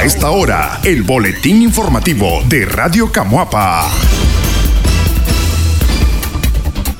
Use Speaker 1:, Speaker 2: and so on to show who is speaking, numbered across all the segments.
Speaker 1: A esta hora, el boletín informativo de Radio Camuapa.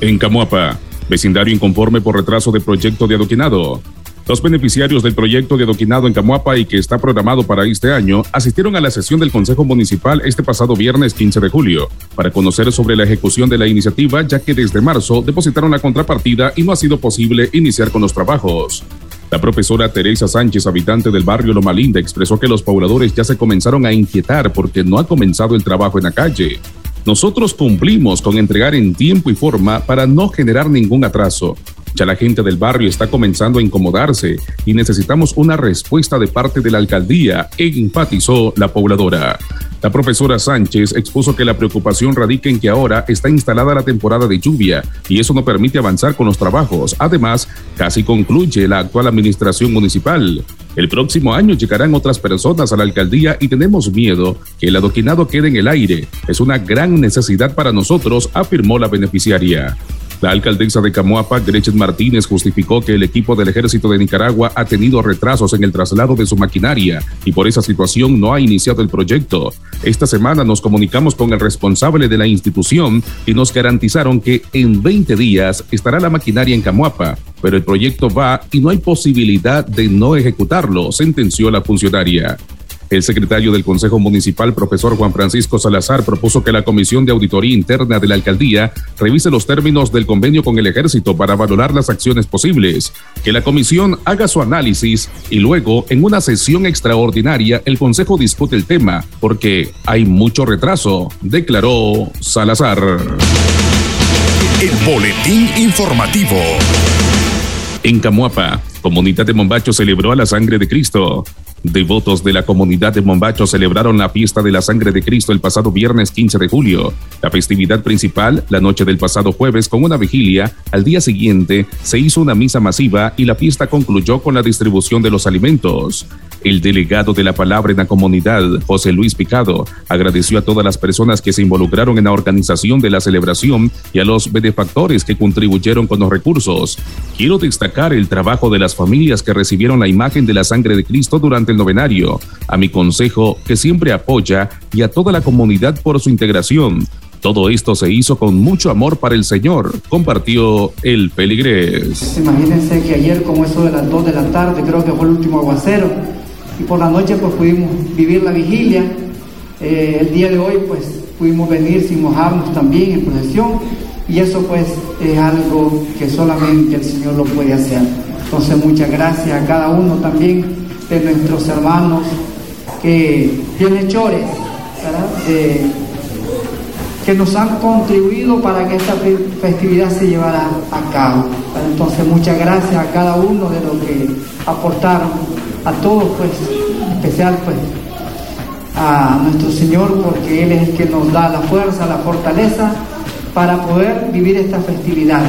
Speaker 2: En Camuapa, vecindario inconforme por retraso de proyecto de adoquinado. Los beneficiarios del proyecto de adoquinado en Camuapa y que está programado para este año asistieron a la sesión del Consejo Municipal este pasado viernes 15 de julio para conocer sobre la ejecución de la iniciativa ya que desde marzo depositaron la contrapartida y no ha sido posible iniciar con los trabajos. La profesora Teresa Sánchez, habitante del barrio Loma Linda, expresó que los pobladores ya se comenzaron a inquietar porque no ha comenzado el trabajo en la calle. Nosotros cumplimos con entregar en tiempo y forma para no generar ningún atraso. Ya la gente del barrio está comenzando a incomodarse y necesitamos una respuesta de parte de la alcaldía, enfatizó la pobladora. La profesora Sánchez expuso que la preocupación radica en que ahora está instalada la temporada de lluvia y eso no permite avanzar con los trabajos. Además, casi concluye la actual administración municipal. El próximo año llegarán otras personas a la alcaldía y tenemos miedo que el adoquinado quede en el aire. Es una gran necesidad para nosotros, afirmó la beneficiaria. La alcaldesa de Camoapa, Gretchen Martínez, justificó que el equipo del ejército de Nicaragua ha tenido retrasos en el traslado de su maquinaria y por esa situación no ha iniciado el proyecto. Esta semana nos comunicamos con el responsable de la institución y nos garantizaron que en 20 días estará la maquinaria en Camoapa, pero el proyecto va y no hay posibilidad de no ejecutarlo, sentenció la funcionaria. El secretario del Consejo Municipal, profesor Juan Francisco Salazar, propuso que la Comisión de Auditoría Interna de la Alcaldía revise los términos del convenio con el Ejército para valorar las acciones posibles, que la Comisión haga su análisis y luego, en una sesión extraordinaria, el Consejo discute el tema, porque hay mucho retraso, declaró Salazar.
Speaker 1: El Boletín Informativo.
Speaker 2: En Camuapa, Comunidad de Mombacho celebró a la sangre de Cristo. Devotos de la comunidad de Mombacho celebraron la fiesta de la sangre de Cristo el pasado viernes 15 de julio. La festividad principal, la noche del pasado jueves, con una vigilia, al día siguiente se hizo una misa masiva y la fiesta concluyó con la distribución de los alimentos. El delegado de la palabra en la comunidad, José Luis Picado, agradeció a todas las personas que se involucraron en la organización de la celebración y a los benefactores que contribuyeron con los recursos. Quiero destacar el trabajo de las familias que recibieron la imagen de la sangre de Cristo durante el novenario, a mi consejo que siempre apoya y a toda la comunidad por su integración. Todo esto se hizo con mucho amor para el Señor, compartió el peligrés.
Speaker 3: Imagínense que ayer, como eso de las 2 de la tarde, creo que fue el último aguacero, y por la noche pues pudimos vivir la vigilia. Eh, el día de hoy pues pudimos venir sin mojarnos también en procesión y eso pues es algo que solamente el Señor lo puede hacer. Entonces muchas gracias a cada uno también de nuestros hermanos que bienhechores, De, que nos han contribuido para que esta festividad se llevara a cabo. Entonces muchas gracias a cada uno de los que aportaron a todos, pues, especial, pues, a nuestro Señor, porque Él es el que nos da la fuerza, la fortaleza para poder vivir esta festividad.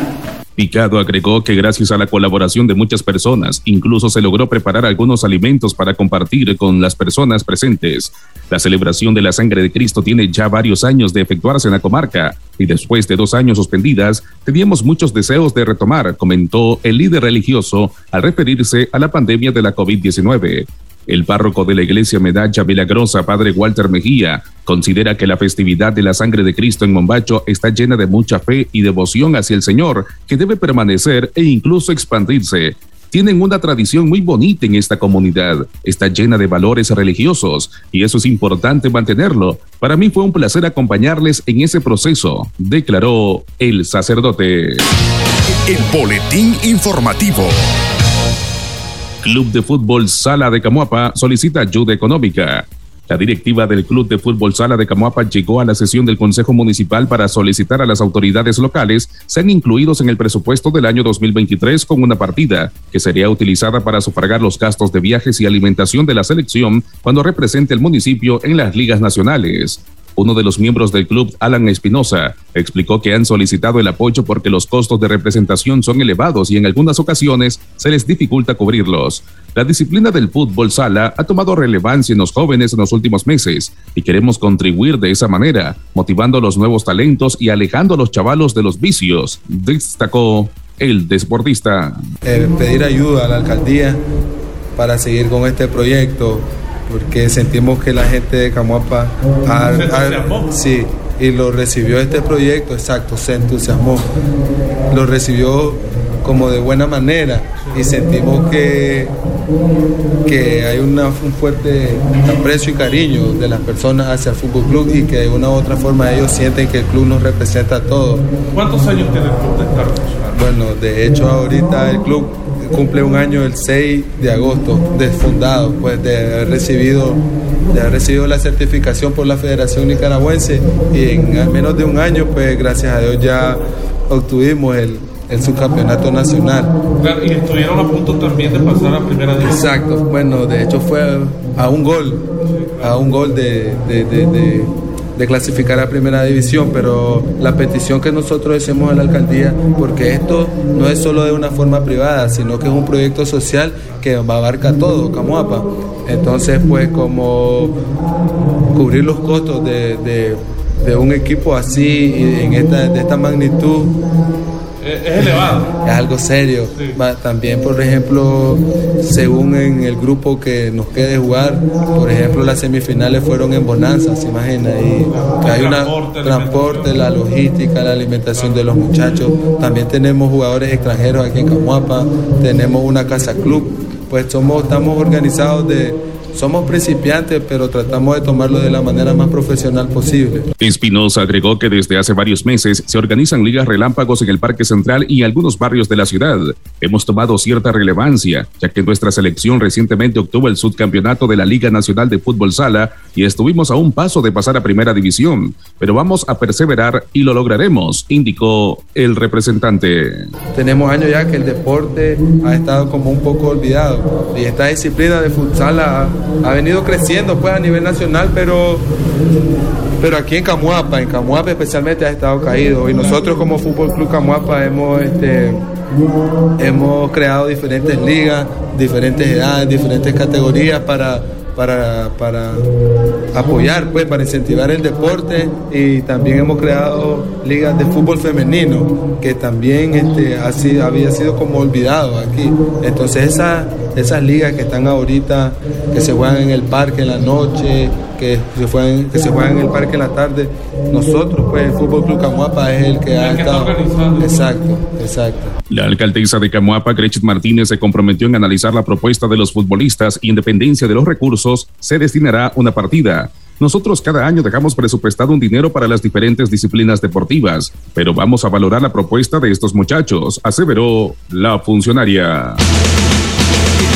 Speaker 2: Picado agregó que gracias a la colaboración de muchas personas, incluso se logró preparar algunos alimentos para compartir con las personas presentes. La celebración de la sangre de Cristo tiene ya varios años de efectuarse en la comarca y después de dos años suspendidas, teníamos muchos deseos de retomar, comentó el líder religioso al referirse a la pandemia de la COVID-19. El párroco de la iglesia Medalla Milagrosa, padre Walter Mejía, considera que la festividad de la sangre de Cristo en Mombacho está llena de mucha fe y devoción hacia el Señor, que debe permanecer e incluso expandirse. Tienen una tradición muy bonita en esta comunidad, está llena de valores religiosos y eso es importante mantenerlo. Para mí fue un placer acompañarles en ese proceso, declaró el sacerdote.
Speaker 1: El boletín informativo.
Speaker 2: Club de Fútbol Sala de Camuapa solicita ayuda económica. La directiva del Club de Fútbol Sala de Camuapa llegó a la sesión del Consejo Municipal para solicitar a las autoridades locales sean incluidos en el presupuesto del año 2023 con una partida que sería utilizada para sufragar los gastos de viajes y alimentación de la selección cuando represente el municipio en las ligas nacionales. Uno de los miembros del club, Alan Espinosa, explicó que han solicitado el apoyo porque los costos de representación son elevados y en algunas ocasiones se les dificulta cubrirlos. La disciplina del fútbol sala ha tomado relevancia en los jóvenes en los últimos meses y queremos contribuir de esa manera, motivando a los nuevos talentos y alejando a los chavalos de los vicios, destacó el deportista.
Speaker 4: Eh, pedir ayuda a la alcaldía para seguir con este proyecto porque sentimos que la gente de Camuapa sí, y lo recibió este proyecto, exacto, se entusiasmó, lo recibió como de buena manera y sentimos que, que hay una, un fuerte aprecio y cariño de las personas hacia el Fútbol Club y que de una u otra forma ellos sienten que el club nos representa a todos.
Speaker 5: ¿Cuántos años tiene el club de estar
Speaker 4: Bueno, de hecho ahorita el club cumple un año el 6 de agosto de fundado, pues de haber recibido de haber recibido la certificación por la Federación Nicaragüense y en menos de un año, pues gracias a Dios ya obtuvimos el, el subcampeonato nacional.
Speaker 5: y estuvieron a punto también de pasar a primera división.
Speaker 4: Exacto, bueno, de hecho fue a un gol, a un gol de, de, clasificar a primera división, pero la petición que nosotros hacemos a la alcaldía, porque esto no es solo de una forma privada, sino que es un proyecto social que abarca todo, Camuapa. Entonces, pues como cubrir los costos de, un equipo así, en esta, de esta magnitud,
Speaker 5: es elevado.
Speaker 4: Es algo serio. También, por ejemplo, según en el grupo que nos quede jugar, por ejemplo, las semifinales fueron en Bonanza, se imagina, y hay un transporte, la logística, la alimentación de los muchachos. También tenemos jugadores extranjeros aquí en Camuapa, tenemos una casa club, pues somos, estamos organizados de somos principiantes, pero tratamos de tomarlo de la manera más profesional posible.
Speaker 2: Espinosa agregó que desde hace varios meses se organizan ligas relámpagos en el Parque Central y algunos barrios de la ciudad. Hemos tomado cierta relevancia, ya que nuestra selección recientemente obtuvo el subcampeonato de la Liga Nacional de Fútbol Sala y estuvimos a un paso de pasar a Primera División. Pero vamos a perseverar y lo lograremos, indicó el representante.
Speaker 4: Tenemos años ya que el deporte ha estado como un poco olvidado y esta disciplina de futsal ha ha venido creciendo pues a nivel nacional, pero, pero aquí en Camuapa, en Camuapa especialmente ha estado caído. Y nosotros como Fútbol Club Camuapa hemos, este, hemos creado diferentes ligas, diferentes edades, diferentes categorías para para, para apoyar, pues, para incentivar el deporte y también hemos creado ligas de fútbol femenino que también este, así, había sido como olvidado aquí. Entonces esa, esas ligas que están ahorita, que se juegan en el parque en la noche, que se juegan, que se juegan en el parque en la tarde, nosotros, pues el Fútbol Club Camuapa es el que ha estado. Exacto, exacto.
Speaker 2: La alcaldesa de Camuapa, Gretchen Martínez, se comprometió en analizar la propuesta de los futbolistas y independencia de los recursos, se destinará una partida. Nosotros cada año dejamos presupuestado un dinero para las diferentes disciplinas deportivas, pero vamos a valorar la propuesta de estos muchachos, aseveró la funcionaria.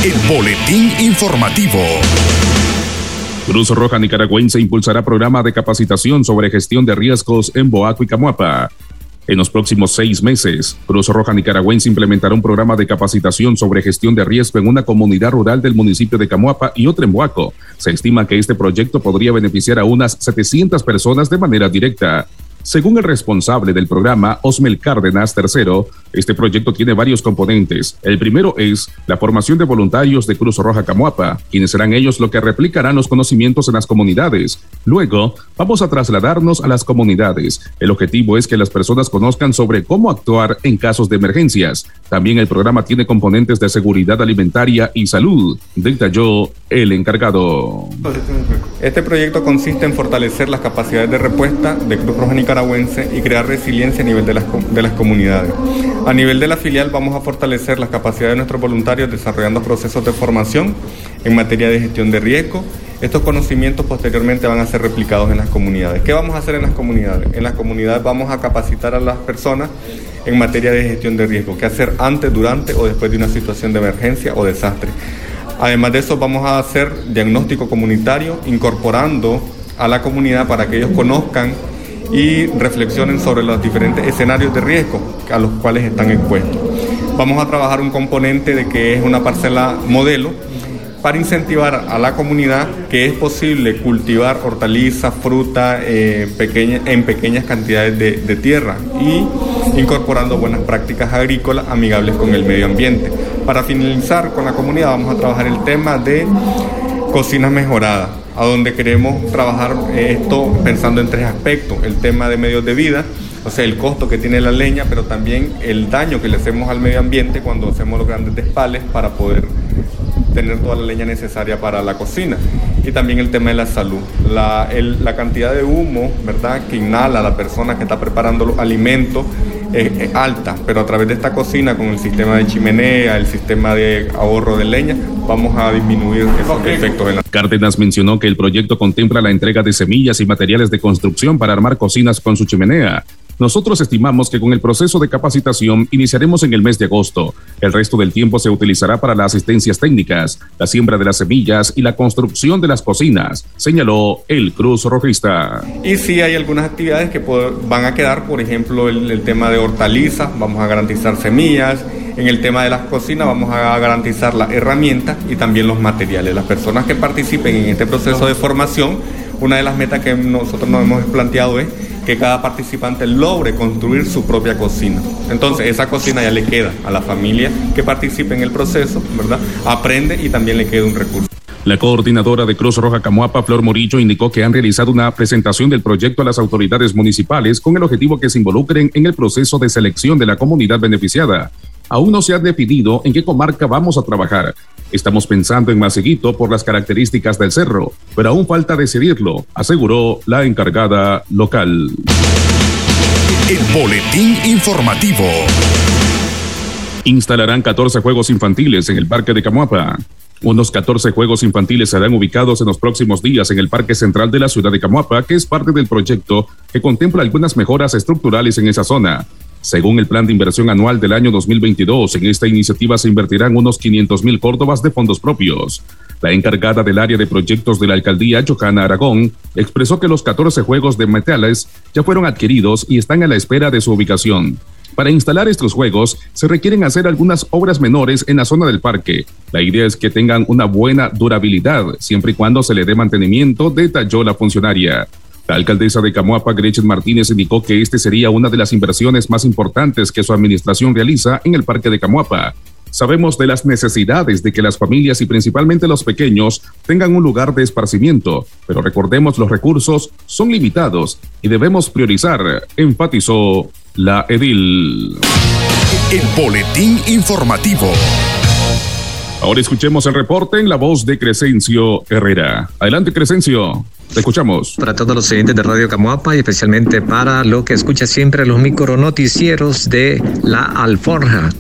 Speaker 1: El boletín informativo.
Speaker 2: Cruz Roja Nicaragüense impulsará programa de capacitación sobre gestión de riesgos en Boaco y Camuapa. En los próximos seis meses, Cruz Roja Nicaragüense implementará un programa de capacitación sobre gestión de riesgo en una comunidad rural del municipio de Camuapa y otra en Boaco. Se estima que este proyecto podría beneficiar a unas 700 personas de manera directa. Según el responsable del programa, Osmel Cárdenas III, este proyecto tiene varios componentes. El primero es la formación de voluntarios de Cruz Roja Camuapa, quienes serán ellos los que replicarán los conocimientos en las comunidades. Luego, vamos a trasladarnos a las comunidades. El objetivo es que las personas conozcan sobre cómo actuar en casos de emergencias. También el programa tiene componentes de seguridad alimentaria y salud, detalló el encargado.
Speaker 6: Este proyecto consiste en fortalecer las capacidades de respuesta de Cruz Roja Nicaragua y crear resiliencia a nivel de las, de las comunidades. A nivel de la filial vamos a fortalecer las capacidades de nuestros voluntarios desarrollando procesos de formación en materia de gestión de riesgo. Estos conocimientos posteriormente van a ser replicados en las comunidades. ¿Qué vamos a hacer en las comunidades? En las comunidades vamos a capacitar a las personas en materia de gestión de riesgo, qué hacer antes, durante o después de una situación de emergencia o desastre. Además de eso, vamos a hacer diagnóstico comunitario incorporando a la comunidad para que ellos conozcan y reflexionen sobre los diferentes escenarios de riesgo a los cuales están expuestos. Vamos a trabajar un componente de que es una parcela modelo para incentivar a la comunidad que es posible cultivar hortalizas, fruta eh, en pequeñas cantidades de, de tierra y incorporando buenas prácticas agrícolas amigables con el medio ambiente. Para finalizar con la comunidad vamos a trabajar el tema de cocinas mejoradas a donde queremos trabajar esto pensando en tres aspectos, el tema de medios de vida, o sea, el costo que tiene la leña, pero también el daño que le hacemos al medio ambiente cuando hacemos los grandes despales para poder tener toda la leña necesaria para la cocina. Y también el tema de la salud. La, la cantidad de humo ¿verdad? que inhala la persona que está preparando los alimentos es, alta, pero a través de esta cocina, con el sistema de chimenea, el sistema de ahorro de leña, vamos a disminuir esos efectos. En la...
Speaker 2: Cárdenas mencionó que el proyecto contempla la entrega de semillas y materiales de construcción para armar cocinas con su chimenea nosotros estimamos que con el proceso de capacitación iniciaremos en el mes de agosto. El resto del tiempo se utilizará para las asistencias técnicas, la siembra de las semillas y la construcción de las cocinas, señaló el Cruz Rojista.
Speaker 6: Y sí hay algunas actividades que van a quedar, por ejemplo, el, el tema de hortalizas, vamos a garantizar semillas, en el tema de las cocinas vamos a garantizar las herramientas y también los materiales. Las personas que participen en este proceso de formación, una de las metas que nosotros nos hemos planteado es que cada participante logre construir su propia cocina. Entonces, esa cocina ya le queda a la familia que participe en el proceso, ¿verdad? Aprende y también le queda un recurso.
Speaker 2: La coordinadora de Cruz Roja Camuapa, Flor Morillo, indicó que han realizado una presentación del proyecto a las autoridades municipales con el objetivo que se involucren en el proceso de selección de la comunidad beneficiada. Aún no se ha definido en qué comarca vamos a trabajar, Estamos pensando en Maceguito por las características del cerro, pero aún falta decidirlo, aseguró la encargada local.
Speaker 1: El boletín informativo.
Speaker 2: Instalarán 14 juegos infantiles en el Parque de Camuapa. Unos 14 juegos infantiles serán ubicados en los próximos días en el Parque Central de la ciudad de Camuapa, que es parte del proyecto que contempla algunas mejoras estructurales en esa zona. Según el plan de inversión anual del año 2022, en esta iniciativa se invertirán unos 500 mil córdobas de fondos propios. La encargada del área de proyectos de la alcaldía, Johanna Aragón, expresó que los 14 juegos de metales ya fueron adquiridos y están a la espera de su ubicación. Para instalar estos juegos se requieren hacer algunas obras menores en la zona del parque. La idea es que tengan una buena durabilidad, siempre y cuando se le dé mantenimiento, detalló la funcionaria. La alcaldesa de Camoapa, Gretchen Martínez, indicó que este sería una de las inversiones más importantes que su administración realiza en el Parque de Camoapa. Sabemos de las necesidades de que las familias y principalmente los pequeños tengan un lugar de esparcimiento, pero recordemos los recursos son limitados y debemos priorizar, enfatizó la edil.
Speaker 1: El boletín informativo.
Speaker 2: Ahora escuchemos el reporte en la voz de Crescencio Herrera. Adelante, Crescencio. Te escuchamos.
Speaker 7: Para todos los oyentes de Radio Camuapa y especialmente para lo que escucha siempre los micronoticieros de La Alforja.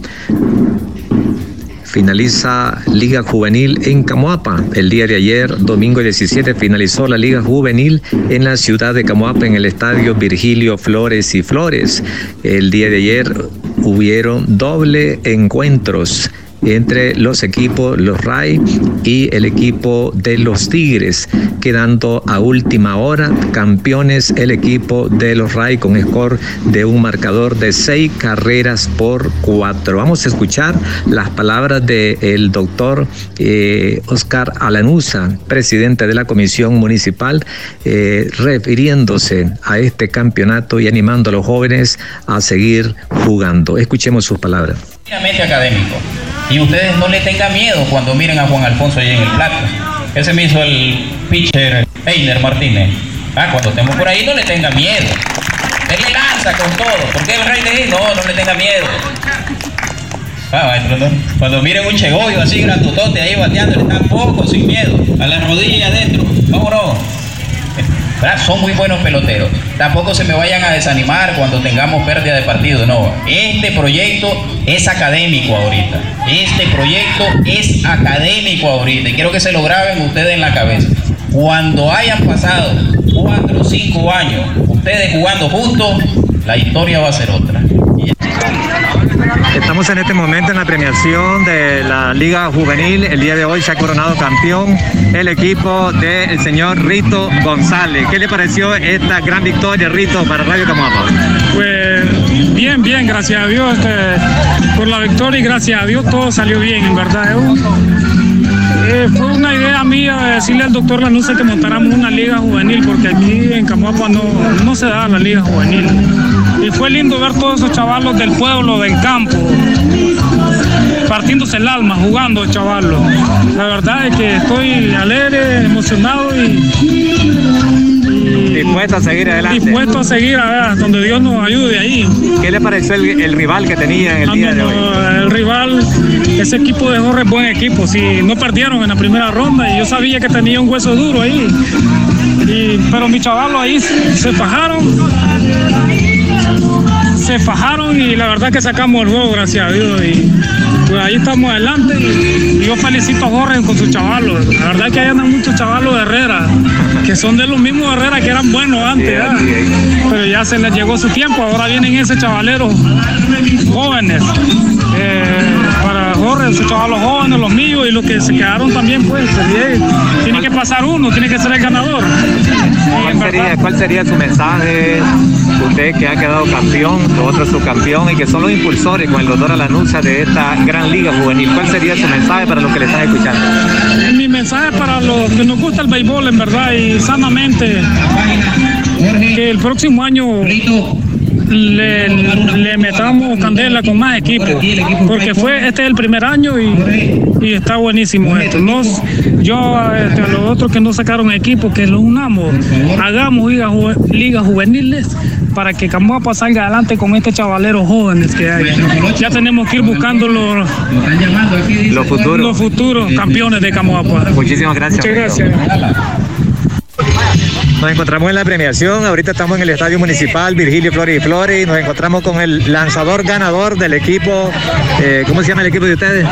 Speaker 7: Finaliza Liga Juvenil en Camoapa. El día de ayer, domingo 17, finalizó la Liga Juvenil en la ciudad de Camoapa en el estadio Virgilio Flores y Flores. El día de ayer hubieron doble encuentros entre los equipos, los RAI y el equipo de los Tigres, quedando a última hora campeones el equipo de los RAI con score de un marcador de seis carreras por cuatro. Vamos a escuchar las palabras del doctor eh, Oscar Alanusa, presidente de la Comisión Municipal, eh, refiriéndose a este campeonato y animando a los jóvenes a seguir jugando. Escuchemos sus palabras.
Speaker 8: académico y ustedes no le tengan miedo cuando miren a Juan Alfonso ahí en el plato. Ese me hizo el pitcher Einer Martínez. Ah, cuando estemos por ahí no le tenga miedo. Él le lanza con todo. ¿Por qué el rey de No, no le tenga miedo. Ah, cuando miren un chegoyo así grandotote ahí bateando, le están poco, sin miedo. A la rodilla adentro. Vámonos. Son muy buenos peloteros. Tampoco se me vayan a desanimar cuando tengamos pérdida de partido. No, este proyecto es académico ahorita. Este proyecto es académico ahorita. Y quiero que se lo graben ustedes en la cabeza. Cuando hayan pasado cuatro o cinco años ustedes jugando juntos, la historia va a ser otra.
Speaker 7: Estamos en este momento en la premiación de la Liga Juvenil. El día de hoy se ha coronado campeón el equipo del señor Rito González. ¿Qué le pareció esta gran victoria, Rito, para Radio Camapa?
Speaker 9: Pues bien, bien, gracias a Dios este, por la victoria y gracias a Dios todo salió bien, en verdad. Eh, fue una idea mía de decirle al doctor Lanusse que montáramos una liga juvenil, porque aquí en Camuapa no, no se da la liga juvenil. Y fue lindo ver todos esos chavalos del pueblo, del campo, partiéndose el alma, jugando chavalos. La verdad es que estoy alegre, emocionado y
Speaker 10: Dispuesto a seguir adelante.
Speaker 9: Dispuesto a seguir a donde Dios nos ayude ahí.
Speaker 10: ¿Qué le pareció el, el rival que tenía en el día de hoy?
Speaker 9: El rival, ese equipo de Jorge es buen equipo. Si no perdieron en la primera ronda y yo sabía que tenía un hueso duro ahí. Y, pero mis chavalos ahí se fajaron se fajaron y la verdad que sacamos el juego, gracias a Dios. Y pues ahí estamos adelante. Y yo felicito a Jorge con sus chavalos. La verdad que hay andan muchos chavalos de Herrera, que son de los mismos Herrera que eran buenos antes. Pero ya se les llegó su tiempo, ahora vienen ese chavalero jóvenes. Eh, sus chavalos jóvenes, los míos y los que se quedaron también, pues, tiene que pasar uno, tiene que ser el ganador.
Speaker 10: ¿Cuál sería, ¿Cuál sería su mensaje? Usted que ha quedado campeón, otro subcampeón y que son los impulsores con el doctor Alanuncia de esta gran liga juvenil. ¿Cuál sería su mensaje para los que le están escuchando?
Speaker 9: Mi mensaje para los que nos gusta el béisbol en verdad y sanamente que el próximo año le, le, metamos candela con más equipos, porque fue este es el primer año y, y está buenísimo esto. Nos, yo este, a los otros que no sacaron equipos, que los unamos, hagamos ligas liga juveniles para que Camuapa salga adelante con estos chavaleros jóvenes que hay. Ya tenemos que ir buscando los,
Speaker 10: los futuros,
Speaker 9: los futuros campeones de Camuapa.
Speaker 10: Muchísimas gracias.
Speaker 9: Muchas gracias.
Speaker 10: Nos encontramos en la premiación, ahorita estamos en el Estadio Municipal Virgilio Flores y Flores y nos encontramos con el lanzador ganador del equipo, eh, ¿cómo se llama el equipo de ustedes?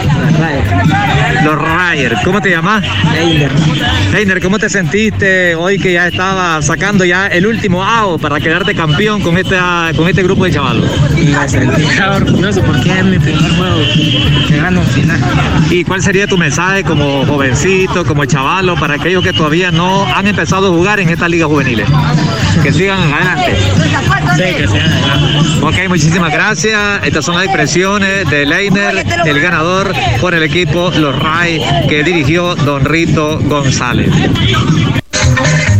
Speaker 10: Los Ryers. ¿Cómo te llamas?
Speaker 11: Einer.
Speaker 10: Einer, ¿cómo te sentiste hoy que ya estaba sacando ya el último AO para quedarte campeón con, esta, con este grupo de chavalos?
Speaker 11: Me sentí orgulloso porque es mi primer juego que gano final.
Speaker 10: ¿Y cuál sería tu mensaje como jovencito, como chavalo, para aquellos que todavía no han empezado a jugar en esta liga juveniles? Que sigan adelante.
Speaker 11: Sí, que sigan adelante.
Speaker 10: Ok, muchísimas gracias. Estas son las expresiones de Leiner, el ganador por el equipo Los Ray que dirigió Don Rito González.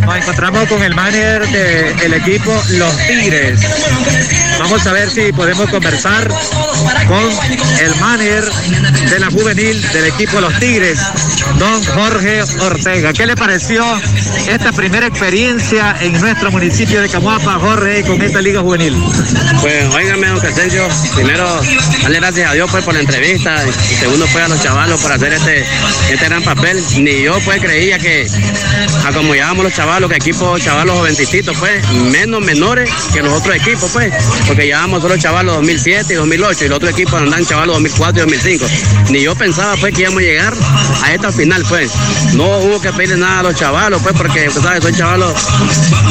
Speaker 10: Nos encontramos con el manager del equipo Los Tigres. Vamos a ver si podemos conversar con el manager de la juvenil del equipo Los Tigres, don Jorge Ortega. ¿Qué le pareció esta primera experiencia en nuestro municipio de Camuapa, Jorge, con esta liga juvenil?
Speaker 12: Pues óigame, don Crescencio, primero darle gracias a Dios pues, por la entrevista y segundo pues a los chavalos por hacer este, este gran papel. Ni yo pues creía que a como llevábamos los chavalos, que equipos chavalos jovencitos pues, menos menores que los otros equipos pues, porque llevábamos solo chavalos 2007 y 2008 y los otros equipos andan chavalos 2004 y 2005. Ni yo pensaba pues que íbamos a llegar a esta final pues. No hubo que pedirle nada a los chavalos pues porque usted sabe, son chavalos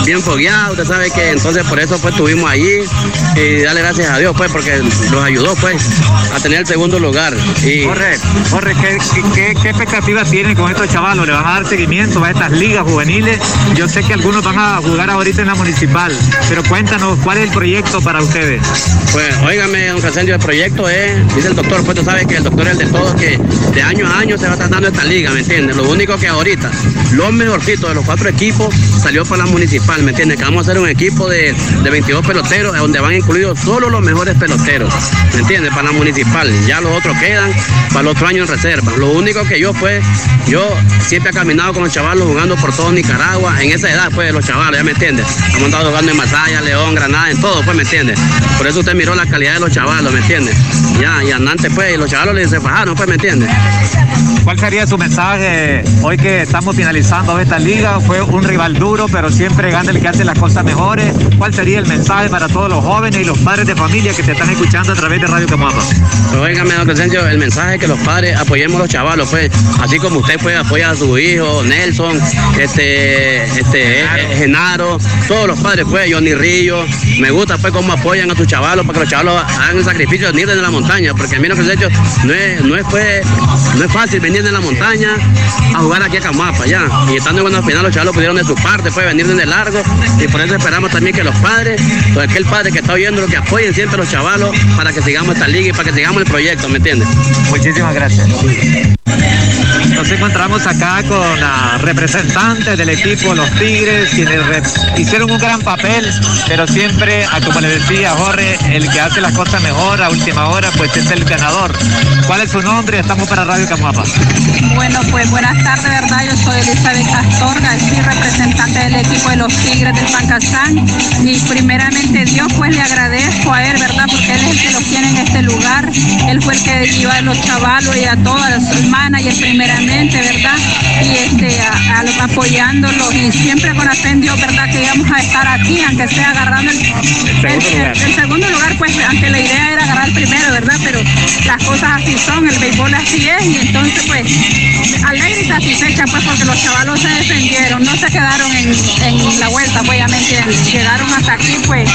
Speaker 12: bien fogueados, usted sabe que entonces por eso pues estuvimos allí y darle gracias a Dios pues porque nos ayudó pues a tener el segundo lugar. Y...
Speaker 10: Jorge, ¿qué, expectativas tienen con estos chavalos? ¿Le van a dar seguimiento a estas ligas juveniles? Yo sé que algunos van a jugar ahorita en la municipal, pero cuéntanos, ¿cuál es el proyecto para ustedes?
Speaker 12: Pues, óigame, don Casendio, el proyecto es, dice el doctor, pues tú sabes que el doctor es de todos, que de año a año se va tratando esta liga, ¿me entiendes? Lo único que ahorita, los mejorcitos de los cuatro equipos salió para la municipal, ¿me entiendes? Que vamos a hacer un equipo de, de 22 peloteros, donde van incluidos solo los mejores peloteros, ¿me entiendes? Para la municipal, ya los otros quedan para el otro año en reserva. Lo único que yo, pues, yo siempre he caminado con los chavalos jugando por todo Nicaragua, en esa edad, pues, los chavalos, ¿ya me entiendes? Hemos estado jugando en Masaya, León, Granada, en todo, pues, ¿me entiendes? Por eso usted miró la calidad de los chavalos, ¿me entiendes? Ya, y antes, pues, los chavalos les se fajaron, pues, ¿me entiendes?
Speaker 10: ¿Cuál sería su mensaje hoy que estamos finalizando esta liga? Fue un rival duro, pero siempre gana el que hace las cosas mejores. ¿Cuál sería el mensaje para todos los jóvenes y los padres de familia que te están escuchando a través de Radio Camuapa?
Speaker 12: Pues, óigame, don Crescencio, el mensaje es que los padres apoyemos a los chavalos, pues, así como usted puede apoyar a su hijo, Nelson, este, este, Genaro, todos los padres, pues, Johnny Rillo, me gusta, pues, cómo apoyan a tus chavalos para que los chavalos hagan el sacrificio de venir desde la montaña, porque a mí, don Crescencio, no es, no es, pues, no es fácil venir de la montaña a jugar aquí a Camapa, ya, y estando en una final los chavalos pudieron de su parte, pues, venir desde largo, y por eso esperamos también que los padres, pues, aquel padre que está oyendo, lo que apoyen siempre a los chavalos para que sigamos esta liga y para que sigamos el proyecto, ¿me entiendes?
Speaker 10: Muchísimas gracias. Encontramos acá con la representante del equipo Los Tigres, quienes hicieron un gran papel, pero siempre, como le decía Jorge, el que hace las cosas mejor a última hora, pues es el ganador. ¿Cuál es su nombre? Estamos para Radio Camuapa.
Speaker 13: Bueno, pues buenas tardes, ¿verdad? Yo soy Elizabeth Astorga, soy representante del equipo de los Tigres del Pancasán y primeramente Dios pues le agradezco a él, ¿verdad? Porque él es el que los tiene en este lugar, él fue el que lleva a los chavalos y a todas sus managers primeramente, ¿verdad? Y este, apoyándolos y siempre con fe ¿verdad? Que íbamos a estar aquí, aunque sea agarrando el, el, segundo lugar, pues aunque la idea era agarrar primero, ¿verdad? Pero las cosas así son, el béisbol así es y entonces pues alegre y satisfecha pues porque los chavalos se defendieron, no se quedaron en, la vuelta, obviamente llegaron hasta aquí pues.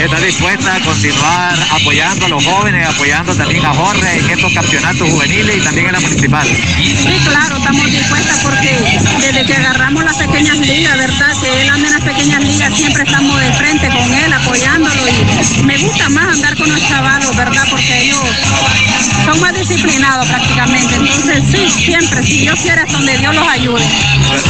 Speaker 10: ¿Está dispuesta a continuar apoyando a los jóvenes, apoyando también a Jorge en estos campeonatos juveniles y también en la municipal?
Speaker 13: Sí, claro, estamos dispuestas porque desde que agarramos las pequeñas ligas, ¿verdad? Que él anda en las pequeñas ligas, siempre estamos de frente con él, apoyándolo y me gusta más andar con los chavalos, ¿verdad? Porque ellos son más disciplinados prácticamente. Entonces, sí, siempre, si Dios quiere, es donde Dios los ayude.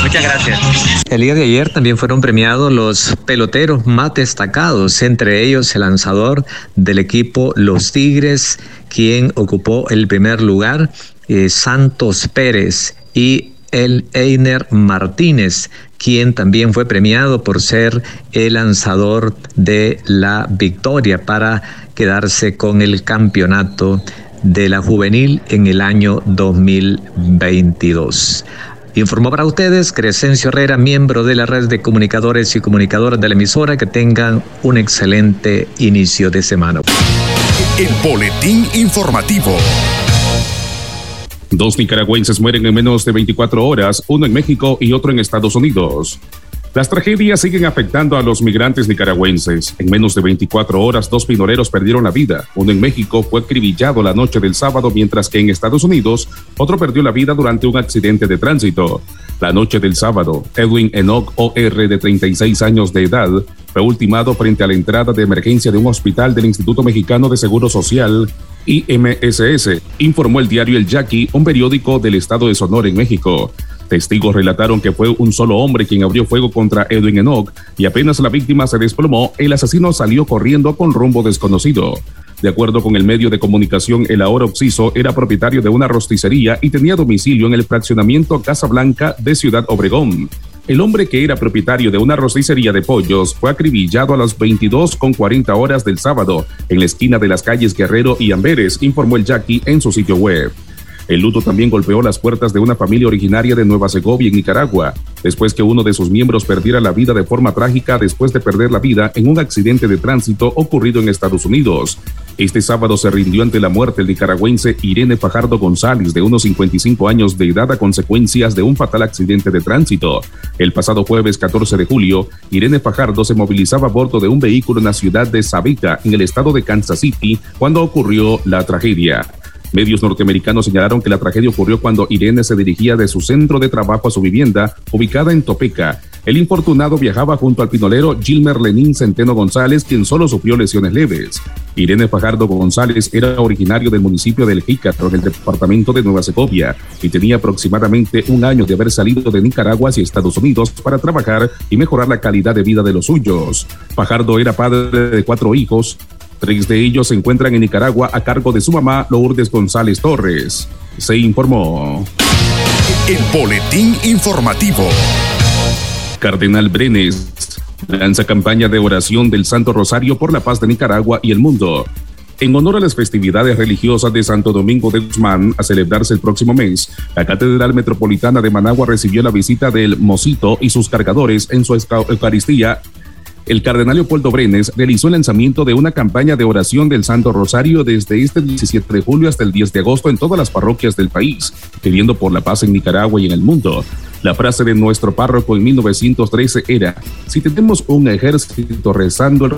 Speaker 10: Muchas gracias.
Speaker 7: El día de ayer también fueron premiados los peloteros más destacados, entre ellos el lanzador del equipo Los Tigres, quien ocupó el primer lugar, eh, Santos Pérez, y el Einer Martínez, quien también fue premiado por ser el lanzador de la victoria para quedarse con el campeonato de la juvenil en el año 2022. Informó para ustedes Crescencio Herrera, miembro de la red de comunicadores y comunicadoras de la emisora. Que tengan un excelente inicio de semana.
Speaker 1: El boletín informativo.
Speaker 2: Dos nicaragüenses mueren en menos de 24 horas, uno en México y otro en Estados Unidos. Las tragedias siguen afectando a los migrantes nicaragüenses. En menos de 24 horas, dos pinoreros perdieron la vida. Uno en México fue acribillado la noche del sábado, mientras que en Estados Unidos otro perdió la vida durante un accidente de tránsito. La noche del sábado, Edwin Enoch OR, de 36 años de edad, fue ultimado frente a la entrada de emergencia de un hospital del Instituto Mexicano de Seguro Social, IMSS, informó el diario El Yaqui, un periódico del estado de Sonora en México. Testigos relataron que fue un solo hombre quien abrió fuego contra Edwin Enoch y apenas la víctima se desplomó, el asesino salió corriendo con rumbo desconocido. De acuerdo con el medio de comunicación, el ahora occiso era propietario de una rosticería y tenía domicilio en el fraccionamiento Casa Blanca de Ciudad Obregón. El hombre que era propietario de una rosticería de pollos fue acribillado a las 22 con 40 horas del sábado en la esquina de las calles Guerrero y Amberes, informó el Jackie en su sitio web. El luto también golpeó las puertas de una familia originaria de Nueva Segovia, en Nicaragua, después que uno de sus miembros perdiera la vida de forma trágica después de perder la vida en un accidente de tránsito ocurrido en Estados Unidos. Este sábado se rindió ante la muerte el nicaragüense Irene Fajardo González, de unos 55 años de edad a consecuencias de un fatal accidente de tránsito. El pasado jueves 14 de julio, Irene Fajardo se movilizaba a bordo de un vehículo en la ciudad de Sabica, en el estado de Kansas City, cuando ocurrió la tragedia. Medios norteamericanos señalaron que la tragedia ocurrió cuando Irene se dirigía de su centro de trabajo a su vivienda, ubicada en Topeka. El infortunado viajaba junto al pinolero Gilmer Lenín Centeno González, quien solo sufrió lesiones leves. Irene Fajardo González era originario del municipio del Jícaro, en el departamento de Nueva Segovia, y tenía aproximadamente un año de haber salido de Nicaragua hacia Estados Unidos para trabajar y mejorar la calidad de vida de los suyos. Fajardo era padre de cuatro hijos, Tres de ellos se encuentran en Nicaragua a cargo de su mamá Lourdes González Torres. Se informó.
Speaker 1: El boletín informativo.
Speaker 2: Cardenal Brenes lanza campaña de oración del Santo Rosario por la paz de Nicaragua y el mundo. En honor a las festividades religiosas de Santo Domingo de Guzmán, a celebrarse el próximo mes, la Catedral Metropolitana de Managua recibió la visita del Mosito y sus cargadores en su Eucaristía el cardenal Leopoldo Brenes realizó el lanzamiento de una campaña de oración del Santo Rosario desde este 17 de julio hasta el 10 de agosto en todas las parroquias del país, pidiendo por la paz en Nicaragua y en el mundo. La frase de nuestro párroco en 1913 era, si tenemos un ejército rezando el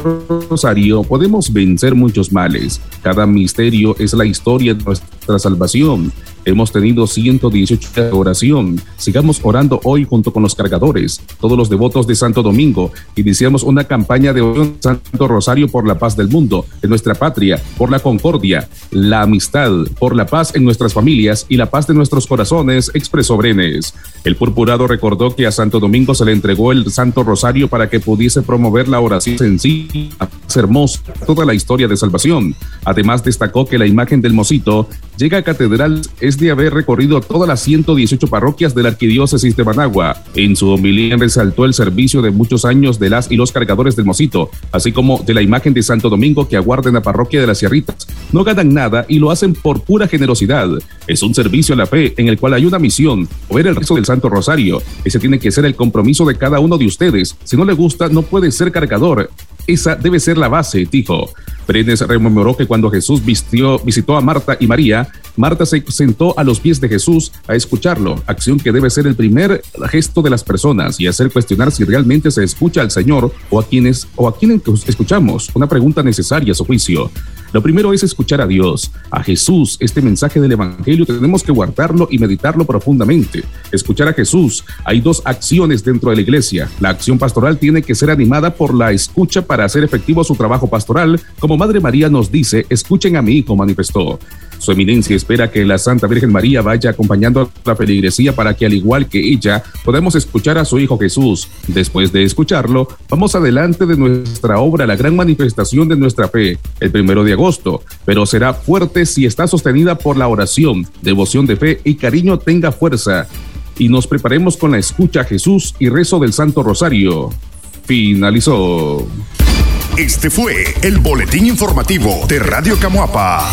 Speaker 2: rosario, podemos vencer muchos males. Cada misterio es la historia de nuestra salvación. Hemos tenido 118 de oración. Sigamos orando hoy junto con los cargadores, todos los devotos de Santo Domingo. Iniciamos una campaña de oración Santo Rosario por la paz del mundo, de nuestra patria, por la concordia, la amistad, por la paz en nuestras familias y la paz de nuestros corazones, expresó Brenes. El purpurado recordó que a Santo Domingo se le entregó el Santo Rosario para que pudiese promover la oración sencilla, hermosa, toda la historia de salvación. Además, destacó que la imagen del Mosito llega a catedral es de haber recorrido todas las 118 parroquias de la arquidiócesis de Managua. En su homilía resaltó el servicio de muchos años de las y los cargadores del Mosito, así como de la imagen de Santo Domingo que aguarda en la parroquia de las Sierritas. No ganan nada y lo hacen por pura generosidad. Es un servicio a la fe en el cual hay una misión, ver el rezo del Santo Rosario. Ese tiene que ser el compromiso de cada uno de ustedes. Si no le gusta, no puede ser cargador. Esa debe ser la base, dijo. Brenes rememoró que cuando Jesús vistió, visitó a Marta y María, Marta se sentó a los pies de Jesús a escucharlo, acción que debe ser el primer gesto de las personas y hacer cuestionar si realmente se escucha al Señor o a quienes o a quienes escuchamos, una pregunta necesaria a su juicio. Lo primero es escuchar a Dios, a Jesús. Este mensaje del Evangelio tenemos que guardarlo y meditarlo profundamente. Escuchar a Jesús. Hay dos acciones dentro de la iglesia. La acción pastoral tiene que ser animada por la escucha para hacer efectivo su trabajo pastoral. Como Madre María nos dice, escuchen a mi hijo, manifestó. Su eminencia espera que la Santa Virgen María vaya acompañando a la feligresía para que al igual que ella podamos escuchar a su Hijo Jesús. Después de escucharlo, vamos adelante de nuestra obra, la gran manifestación de nuestra fe, el primero de pero será fuerte si está sostenida por la oración, devoción de fe y cariño tenga fuerza. Y nos preparemos con la escucha a Jesús y rezo del Santo Rosario. Finalizó.
Speaker 1: Este fue el boletín informativo de Radio Camuapa.